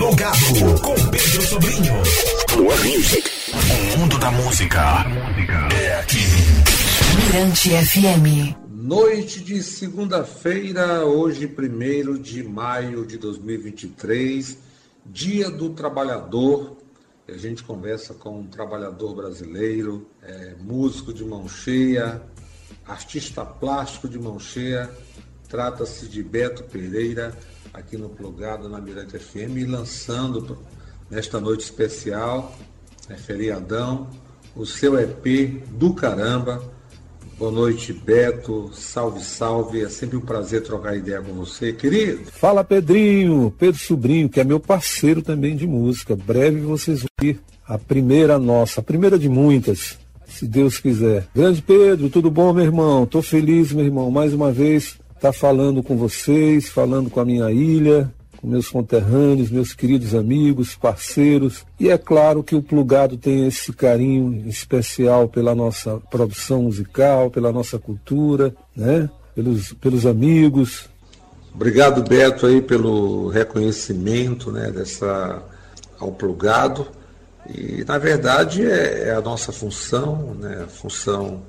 Plugado com Pedro Sobrinho. Plug Music. O mundo da música é aqui. Mirante FM. Noite de segunda-feira, hoje, 1 de maio de 2023, Dia do Trabalhador. A gente conversa com um trabalhador brasileiro, é, músico de mão cheia, artista plástico de mão cheia. Trata-se de Beto Pereira, aqui no Plugado na Mirante FM, lançando nesta noite especial, né, feriadão, o seu EP do caramba. Boa noite, Beto. Salve, salve. É sempre um prazer trocar ideia com você, querido. Fala, Pedrinho. Pedro Sobrinho, que é meu parceiro também de música. Breve vocês vão ouvir a primeira nossa, a primeira de muitas, se Deus quiser. Grande Pedro, tudo bom, meu irmão? Tô feliz, meu irmão. Mais uma vez, tá falando com vocês, falando com a minha ilha, com meus conterrâneos, meus queridos amigos, parceiros. E é claro que o Plugado tem esse carinho especial pela nossa produção musical, pela nossa cultura, né? Pelos, pelos amigos. Obrigado, Beto, aí pelo reconhecimento né, dessa ao Plugado. E, na verdade, é, é a nossa função, né, a função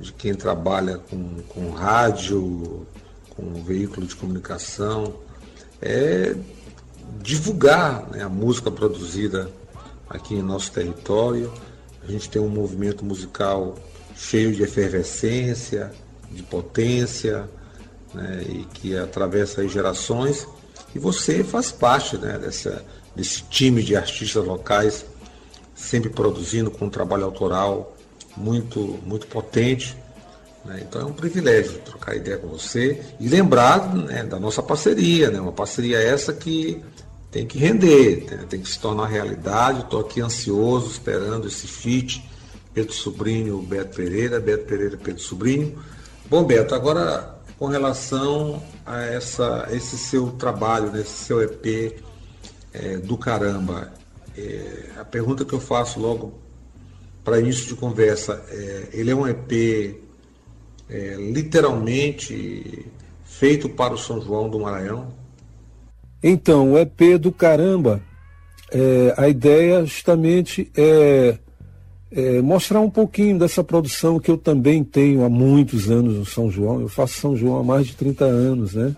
de quem trabalha com, com rádio, com veículo de comunicação, é divulgar né, a música produzida aqui em nosso território. A gente tem um movimento musical cheio de efervescência, de potência, né, e que atravessa gerações. E você faz parte né, dessa, desse time de artistas locais, sempre produzindo com um trabalho autoral muito, muito potente. Né? Então é um privilégio trocar ideia com você e lembrar né, da nossa parceria, né? uma parceria essa que tem que render, tem que se tornar realidade. Estou aqui ansioso, esperando esse feat. Pedro Sobrinho, Beto Pereira, Beto Pereira, Pedro Sobrinho. Bom, Beto, agora com relação a essa, esse seu trabalho, né, esse seu EP é, do caramba, é, a pergunta que eu faço logo para início de conversa, é, ele é um EP é, literalmente feito para o São João do Maranhão? Então, o EP do caramba, é, a ideia justamente é, é, mostrar um pouquinho dessa produção que eu também tenho há muitos anos no São João. Eu faço São João há mais de 30 anos, né?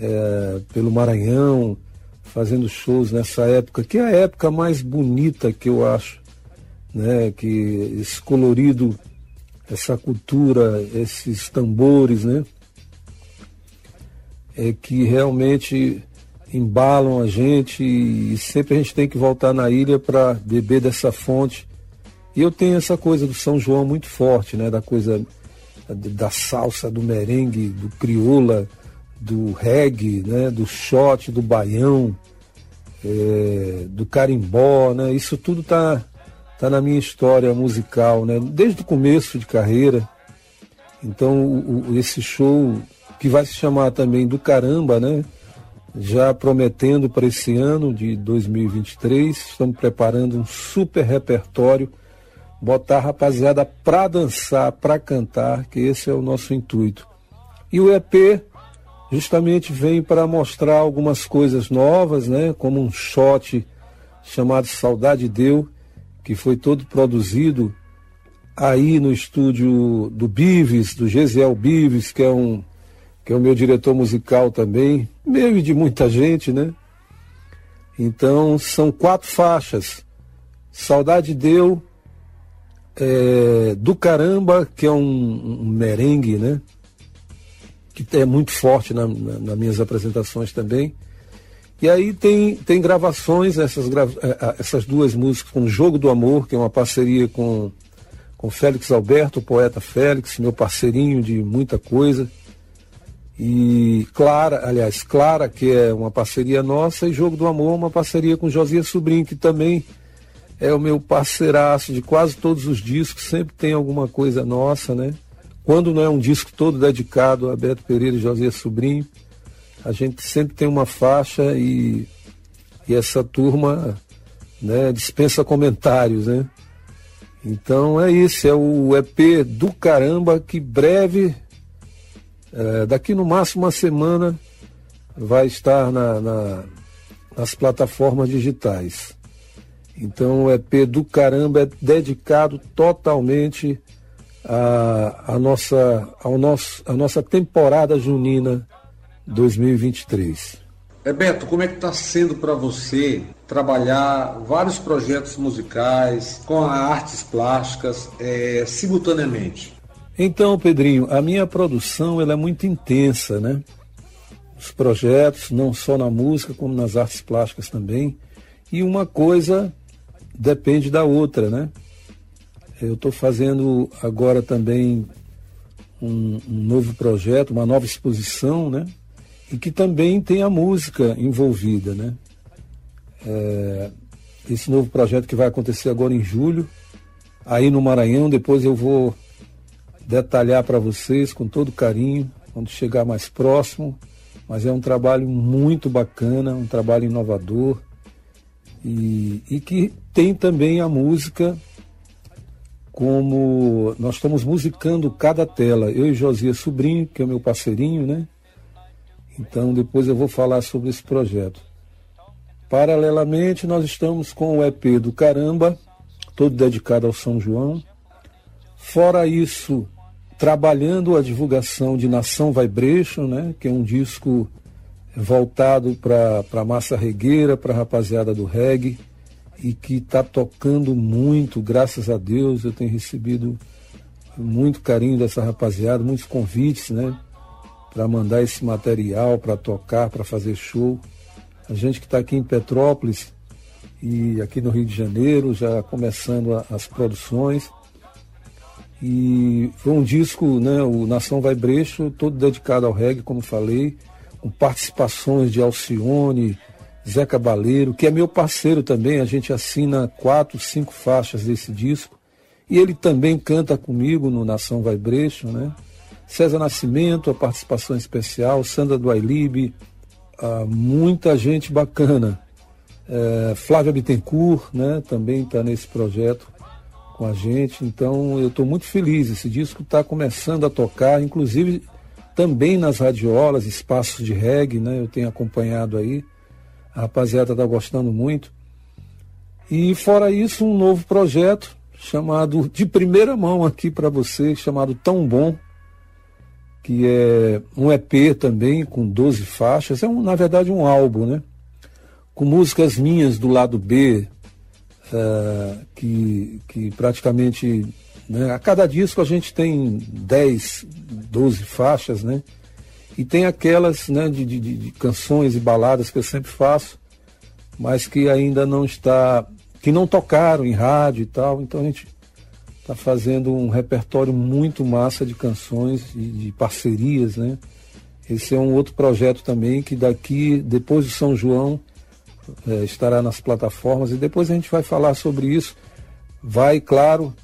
É, pelo Maranhão, fazendo shows nessa época, que é a época mais bonita que eu acho, né? Que esse colorido essa cultura, esses tambores, né? É que realmente embalam a gente e sempre a gente tem que voltar na ilha para beber dessa fonte. E eu tenho essa coisa do São João muito forte, né? Da coisa da salsa, do merengue, do crioula, do reggae, né? Do shot, do baião, é, do carimbó, né? Isso tudo tá está na minha história musical, né? Desde o começo de carreira. Então, o, o, esse show que vai se chamar também do Caramba, né? Já prometendo para esse ano de 2023, estamos preparando um super repertório, botar a rapaziada para dançar, para cantar, que esse é o nosso intuito. E o EP justamente vem para mostrar algumas coisas novas, né? Como um shot chamado Saudade Deu, que foi todo produzido aí no estúdio do Bives, do Gesiel Bives, que é um que é o meu diretor musical também, meio de muita gente, né? Então são quatro faixas. Saudade Deu, é, do Caramba, que é um, um, merengue, né? Que é muito forte na, na, nas minhas apresentações também. E aí tem, tem gravações, essas, gra... Eh, eh, essas duas músicas com Jogo do Amor, que é uma parceria com, com Félix Alberto, o poeta Félix, meu parceirinho de muita coisa. E Clara, aliás, Clara, que é uma parceria nossa, e Jogo do Amor, uma parceria com Josias Sobrinho, que também é o meu parceiraço de quase todos os discos, sempre tem alguma coisa nossa, né? Quando não é um disco todo dedicado a Beto Pereira e Josias Sobrinho a gente sempre tem uma faixa e, e essa turma né, dispensa comentários, né? Então é isso, é o EP do caramba que breve, é, daqui no máximo uma semana, vai estar na, na, nas plataformas digitais. Então o EP do Caramba é dedicado totalmente à, à, nossa, à nossa temporada junina 2023. É Beto, como é que está sendo para você trabalhar vários projetos musicais com artes plásticas é, simultaneamente? Então, Pedrinho, a minha produção ela é muito intensa, né? Os projetos, não só na música, como nas artes plásticas também. E uma coisa depende da outra, né? Eu estou fazendo agora também um, um, novo projeto, uma nova exposição, né? E que também tem a música envolvida, né? É, esse novo projeto que vai acontecer agora em julho, aí no Maranhão, depois eu vou detalhar para vocês com todo carinho, quando chegar mais próximo. Mas é um trabalho muito bacana, um trabalho inovador e, e que tem também a música como nós estamos musicando cada tela. Eu e Josias Sobrinho, que é o meu parceirinho, né? Então depois eu vou falar sobre esse projeto. Paralelamente, nós estamos com o EP do Caramba, todo dedicado ao São João. Fora isso, trabalhando a divulgação de Nação Vibration, né, que é um disco voltado para a massa regueira, para a rapaziada do reggae, e que está tocando muito, graças a Deus. Eu tenho recebido muito carinho dessa rapaziada, muitos convites, né, para mandar esse material, para tocar, para fazer show. A gente que está aqui em Petrópolis e aqui no Rio de Janeiro, já começando a, as produções. E foi um disco, né, o Nação Vai Brecho, todo dedicado ao reggae, como falei, com participações de Alcione, Zé Cabaleiro, que é meu parceiro também, a gente assina quatro, cinco faixas desse disco. E ele também canta comigo no Nação Vai Brecho, né? César Nascimento, a participação especial, Sandra do Ailib, ah, muita gente bacana. É, Flávia Bittencourt, né, também está nesse projeto com a gente. Então eu estou muito feliz. Esse disco está começando a tocar, inclusive também nas radiolas, espaços de reggae, né? Eu tenho acompanhado aí. A rapaziada está gostando muito. E fora isso, um novo projeto chamado de primeira mão aqui para você, chamado Tão Bom, que é um EP também com 12 faixas. É um, na verdade um álbum, né? Com músicas minhas do lado B, uh, que, que praticamente né, a cada disco a gente tem 10, 12 faixas, né? E tem aquelas né, de, de, de canções e baladas que eu sempre faço, mas que ainda não está, que não tocaram em rádio e tal. Então a gente está fazendo um repertório muito massa de canções e de parcerias, né? Esse é um outro projeto também que daqui, depois do São João, é, estará nas plataformas e depois a gente vai falar sobre isso. Vai, claro,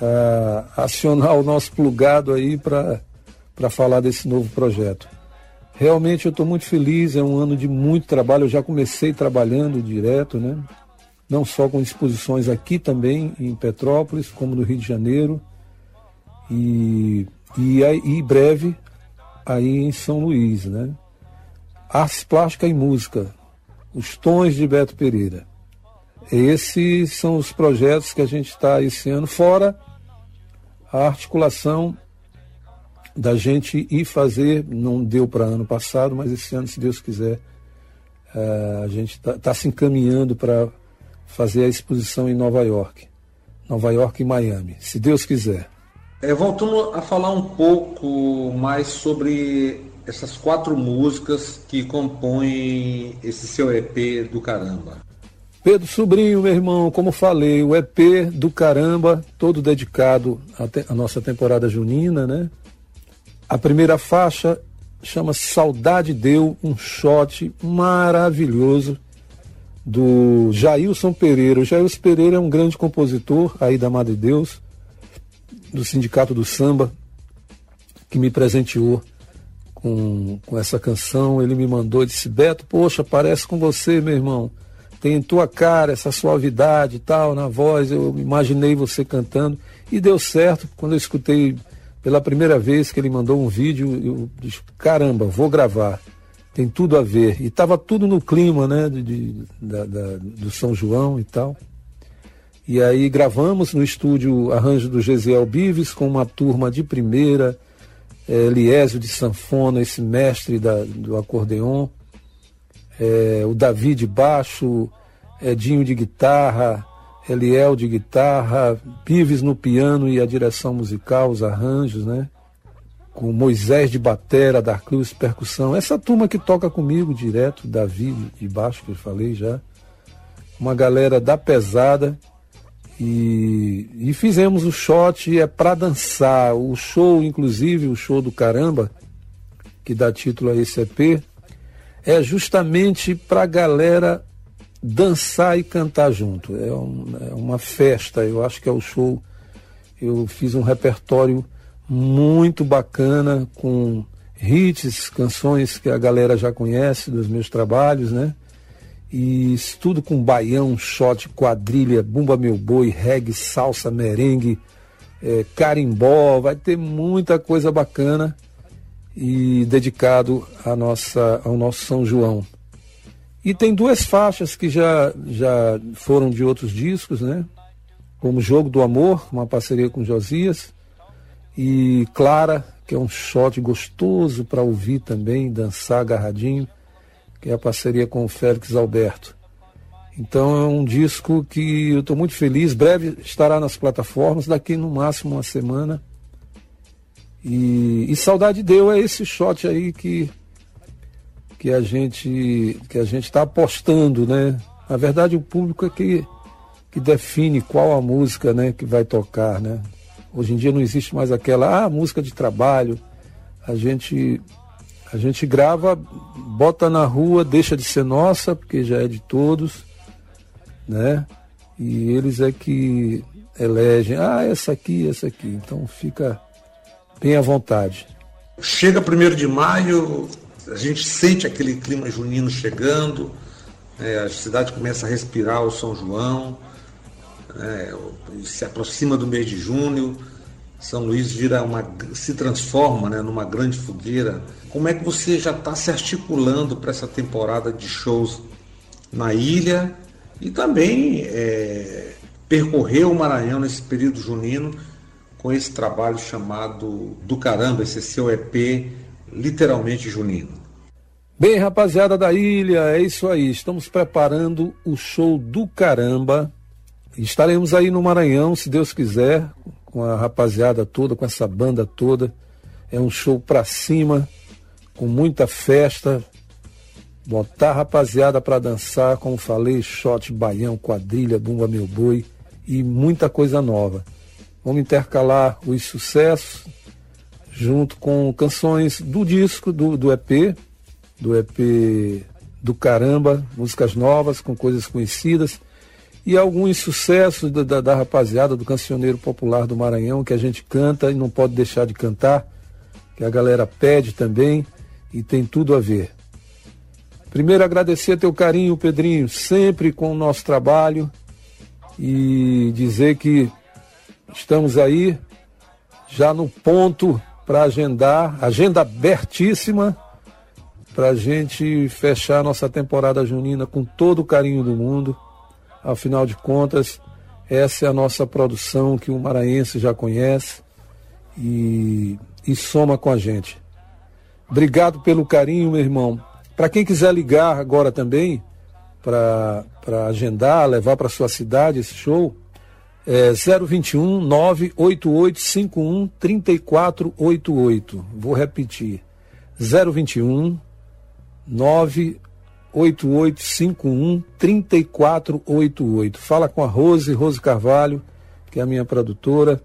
uh, acionar o nosso plugado aí para falar desse novo projeto. Realmente eu estou muito feliz, é um ano de muito trabalho, eu já comecei trabalhando direto, né? Não só com exposições aqui também em Petrópolis, como no Rio de Janeiro. E, e, e breve aí em São Luís, né? Artes plástica e música, os Tons de Beto Pereira. Esses são os projetos que a gente está esse ano, fora a articulação da gente ir fazer, não deu para ano passado, mas esse ano, se Deus quiser, uh, a gente está tá se encaminhando para fazer a exposição em Nova York. Nova York e Miami, se Deus quiser. É, voltando a falar um pouco mais sobre essas quatro músicas que compõem esse seu EP do caramba? Pedro Sobrinho, meu irmão, como falei, o EP do caramba, todo dedicado à, nossa temporada junina, né? A primeira faixa chama Saudade Deu, um shot maravilhoso do Jailson Pereira. O Jailson Pereira é um grande compositor aí da Madre Deus, do Sindicato do Samba, que me presenteou com, com essa canção. Ele me mandou e disse: Beto, poxa, parece com você, meu irmão. Tem em tua cara essa suavidade e tal, na voz. Eu imaginei você cantando. E deu certo. Quando eu escutei pela primeira vez que ele mandou um vídeo, eu disse: caramba, vou gravar. Tem tudo a ver. E estava tudo no clima, né, de, de da, da, do São João e tal. E aí gravamos no estúdio Arranjo do Gesiel Bives com uma turma de primeira, é, Eliésio de sanfona, esse mestre da, do acordeon, é, o Davi de baixo, Edinho de guitarra, Eliel de guitarra, Bives no piano e a direção musical, os arranjos, né? Com Moisés de batera, Darclus percussão. Essa turma que toca comigo direto, Davi de baixo, que eu falei já. Uma galera da pesada e, e fizemos o shot, é para dançar. O show, inclusive, o show do caramba, que dá título a esse EP, é justamente para a galera dançar e cantar junto. É, um, é, uma festa, eu acho que é o show. Eu fiz um repertório muito bacana com hits, canções que a galera já conhece dos meus trabalhos, né? E tudo com baião, shot, quadrilha, bumba meu boi, reggae, salsa, merengue, é, carimbó, vai ter muita coisa bacana e dedicado a nossa, ao nosso São João. E tem duas faixas que já, já foram de outros discos, né? Como Jogo do Amor, uma parceria com Josias, e Clara, que é um shot gostoso para ouvir também, dançar agarradinho que é a parceria com o Félix Alberto. Então é um disco que eu estou muito feliz. Breve estará nas plataformas, daqui no máximo uma semana. E, e saudade deu é esse shot aí que que a gente que a gente está apostando, né? Na verdade o público é que que define qual a música, né, que vai tocar, né? Hoje em dia não existe mais aquela ah, música de trabalho. A gente a gente grava, bota na rua, deixa de ser nossa, porque já é de todos, né? E eles é que elegem, ah, essa aqui, essa aqui. Então fica bem à vontade. Chega primeiro de maio, a gente sente aquele clima junino chegando, né? a cidade começa a respirar o São João, né? se aproxima do mês de junho, São Luís vira uma, se transforma né, numa grande fogueira como é que você já está se articulando para essa temporada de shows na ilha e também é, percorrer o Maranhão nesse período junino com esse trabalho chamado Do Caramba, esse seu EP literalmente junino? Bem, rapaziada da ilha, é isso aí. Estamos preparando o show do caramba. Estaremos aí no Maranhão, se Deus quiser, com a rapaziada toda, com essa banda toda. É um show pra cima com muita festa, botar a rapaziada para dançar, como falei, shot, baião, quadrilha, bumba meu boi e muita coisa nova. Vamos intercalar os sucessos junto com canções do disco, do, do EP, do EP do caramba, músicas novas com coisas conhecidas e alguns sucessos da, da, da rapaziada do cancioneiro popular do Maranhão que a gente canta e não pode deixar de cantar, que a galera pede também e tem tudo a ver. Primeiro, agradecer teu carinho, Pedrinho, sempre com o nosso trabalho e dizer que estamos aí já no ponto para agendar, agenda abertíssima para a gente fechar nossa temporada junina com todo o carinho do mundo. Afinal de contas, essa é a nossa produção que o maranhense já conhece e, e soma com a gente. Obrigado pelo carinho, meu irmão. Para quem quiser ligar agora também, para agendar, levar para sua cidade esse show, é 021 98851 3488. Vou repetir. 021 98851 3488. Fala com a Rose, Rose Carvalho, que é a minha produtora,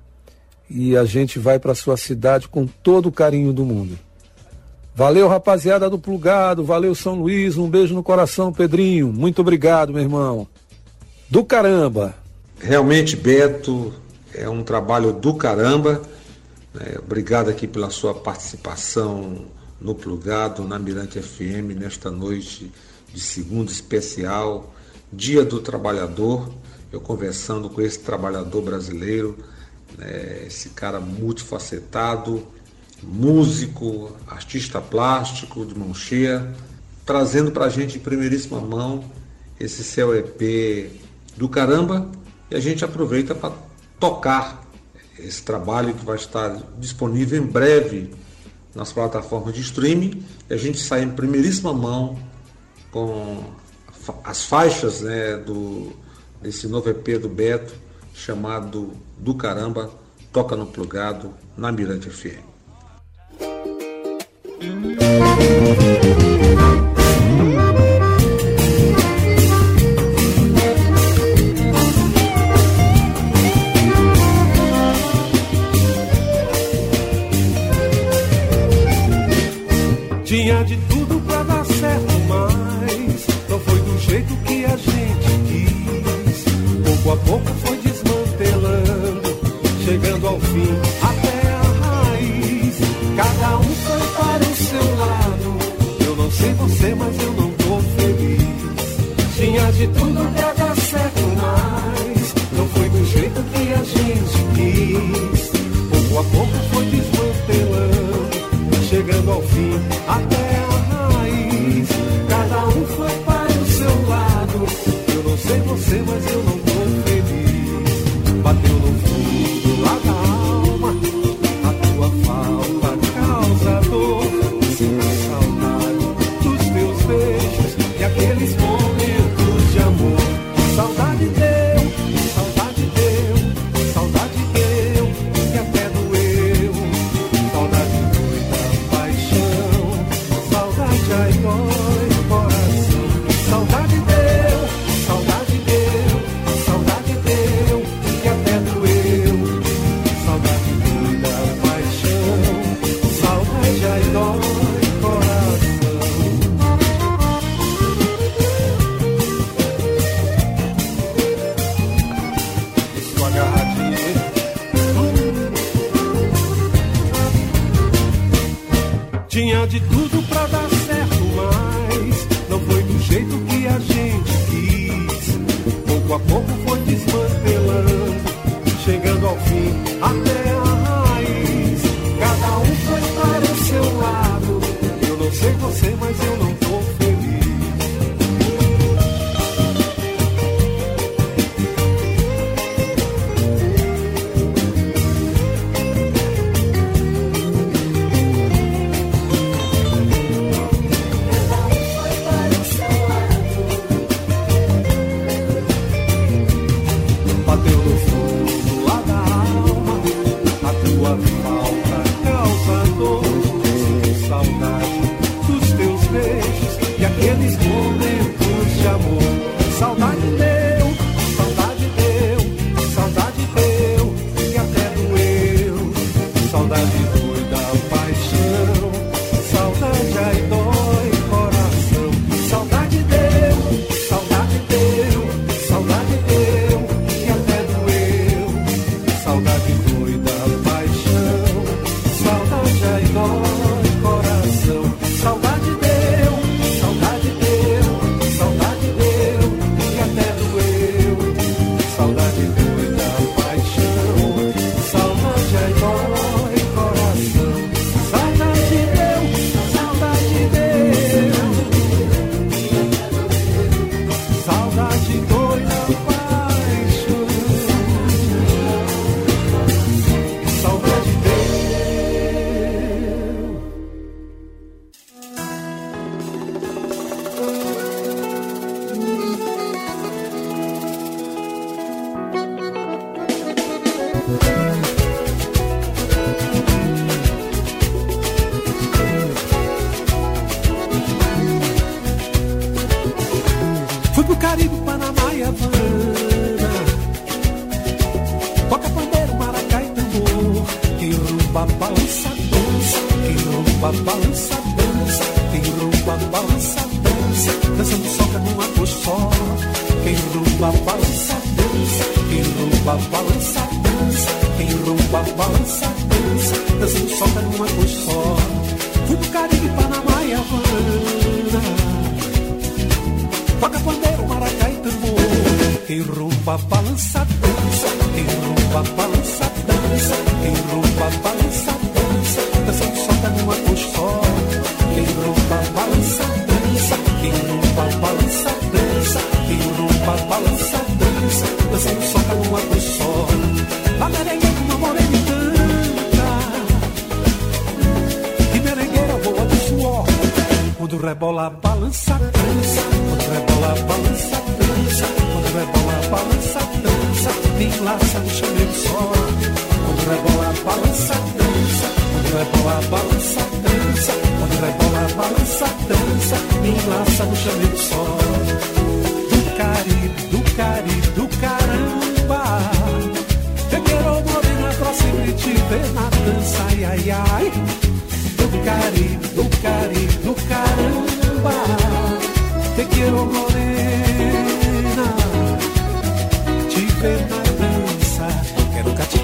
e a gente vai para sua cidade com todo o carinho do mundo. Valeu, rapaziada do Plugado. Valeu, São Luís. Um beijo no coração, Pedrinho. Muito obrigado, meu irmão. Do caramba. Realmente, Beto, é um trabalho do caramba. É, obrigado aqui pela sua participação no Plugado, na Mirante FM, nesta noite de segunda especial, Dia do Trabalhador, eu conversando com esse trabalhador brasileiro, né, esse cara multifacetado, músico, artista plástico de mão cheia, trazendo para a gente em primeiríssima mão esse seu EP do caramba e a gente aproveita para tocar esse trabalho que vai estar disponível em breve nas plataformas de streaming e a gente sai em primeiríssima mão com as faixas né, do, desse novo EP do Beto, chamado Do Caramba, Toca no Plugado, na Mirante FM. fim.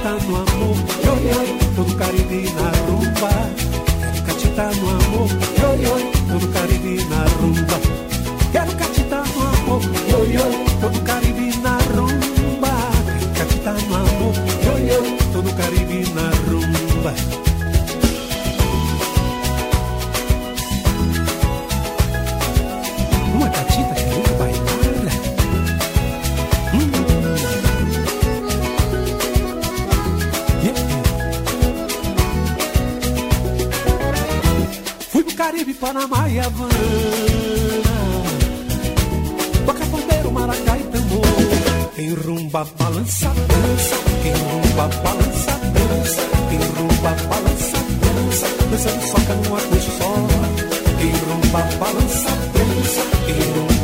No amor, oi, oi, todo Caribe na rumba.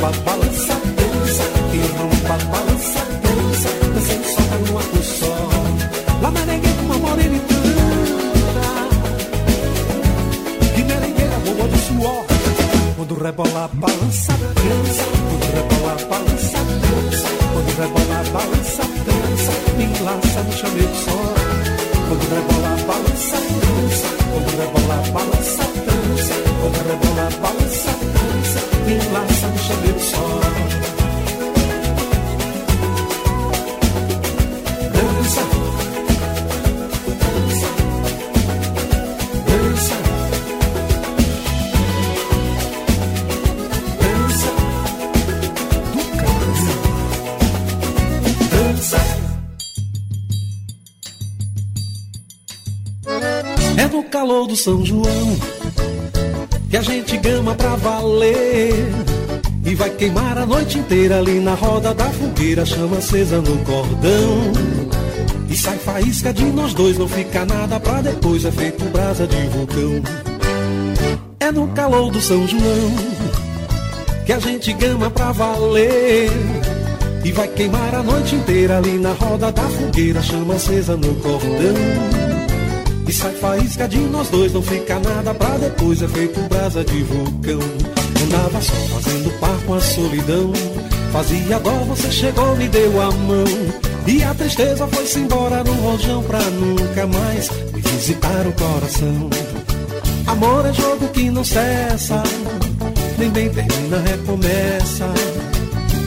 Quem rumba, no calor do São João que a gente gama pra valer. E vai queimar a noite inteira ali na roda da fogueira, chama acesa no cordão. E sai faísca de nós dois, não fica nada pra depois, é feito brasa de vulcão. É no calor do São João que a gente gama pra valer. E vai queimar a noite inteira ali na roda da fogueira, chama acesa no cordão. E sai faísca de nós dois, não fica nada pra depois, é feito brasa de vulcão. Andava só fazendo par com a solidão. Fazia dó, você chegou, me deu a mão. E a tristeza foi-se embora no rojão pra nunca mais me visitar o coração. Amor é jogo que não cessa, nem bem termina, recomeça.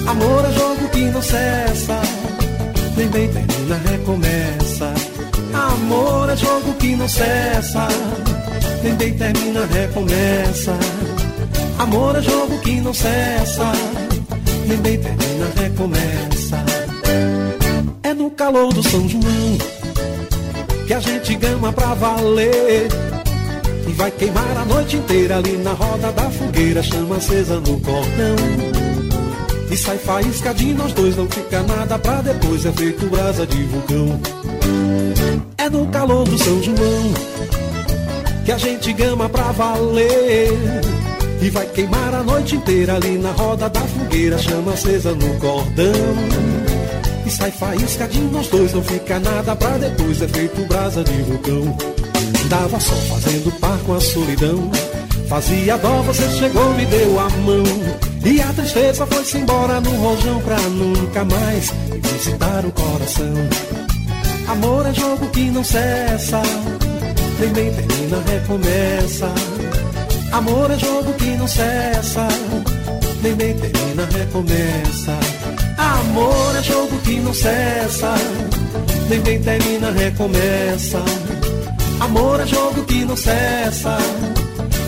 Amor é jogo que não cessa, nem bem termina, recomeça. Amor é jogo que não cessa, nem bem termina, recomeça. Amor é jogo que não cessa, nem bem termina, recomeça. É no calor do São João que a gente gama pra valer. E vai queimar a noite inteira ali na roda da fogueira, chama acesa no cordão. E sai faísca de nós dois, não fica nada pra depois, é feito brasa de vulcão. É no calor do São João que a gente gama pra valer. E vai queimar a noite inteira ali na roda da fogueira, chama acesa no cordão. E sai faísca de nós dois, não fica nada pra depois, é feito brasa de vulcão. Dava só fazendo par com a solidão. Fazia dó, você chegou, me deu a mão. E a tristeza foi-se embora no rojão pra nunca mais visitar o coração. Amor é jogo que não cessa, nem bem termina, recomeça. Amor é jogo que não cessa, nem bem termina, recomeça. Amor é jogo que não cessa, nem bem termina, recomeça. Amor é jogo que não cessa,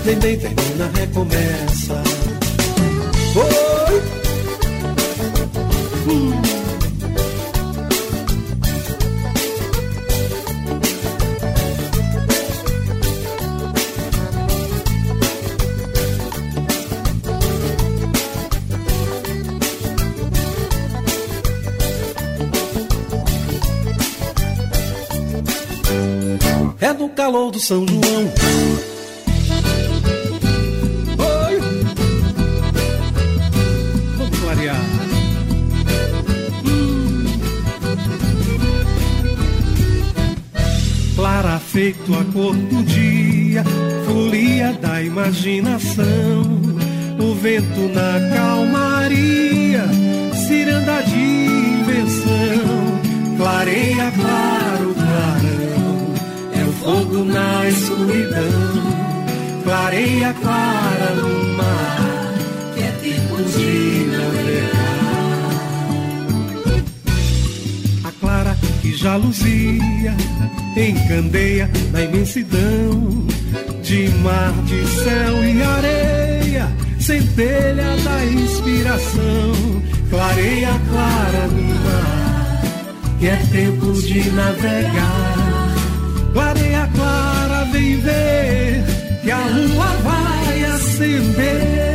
nem bem termina, recomeça. Oi. É no calor do São João feito a cor do dia, folia da imaginação. O vento na calmaria, ciranda de invenção. Clareia claro, clarão, é o fogo na escuridão. Clareia clara no clara que já luzia, encandeia na imensidão de mar, de céu e areia, centelha da inspiração, clareia clara no mar, que é tempo de navegar. Clareia clara, vem ver que a lua vai acender.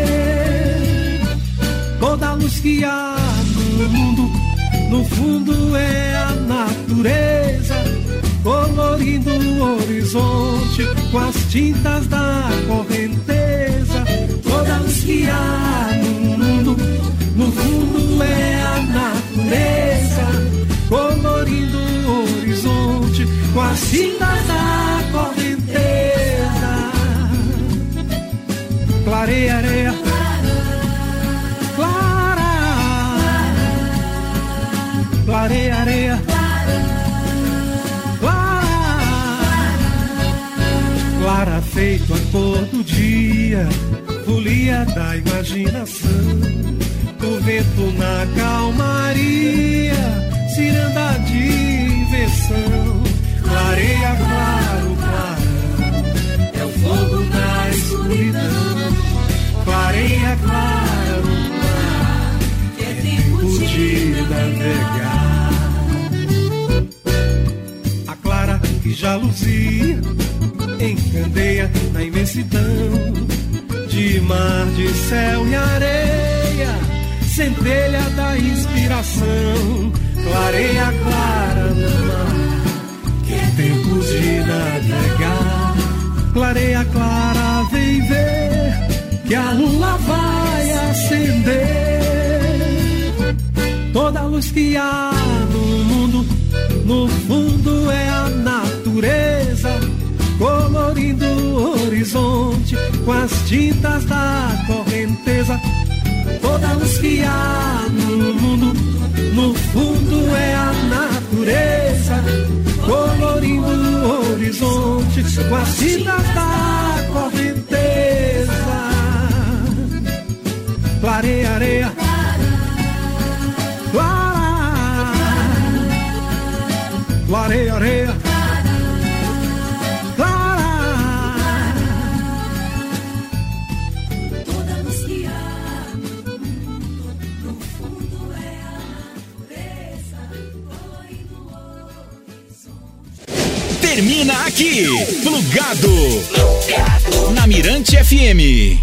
Toda a luz que há no mundo, no fundo é a natureza, colorindo o horizonte com as tintas da correnteza. Toda luz que há no mundo, no fundo é a natureza, colorindo o horizonte com as tintas da correnteza. Clareia areia, clareia areia, clara, clara. Feito a cor do dia, folia da imaginação, o vento na calmaria, ciranda de invenção, clareia claro, clarão, é o fogo na escuridão, clareia claro, mar, que é tempo de navegar. Luzia, encandeia na imensidão de mar, de céu e areia, centelha da inspiração, clareia clara no mar, que é tempo de navegar. Clareia clara, vem ver que a lua vai acender. Toda a luz que há no mundo, no fundo com as tintas da correnteza. Toda luz que há no mundo, no fundo é a natureza, colorindo o horizonte com as tintas da correnteza. Clareia areia, clara, clareia areia, Termina aqui, plugado. Na Mirante FM.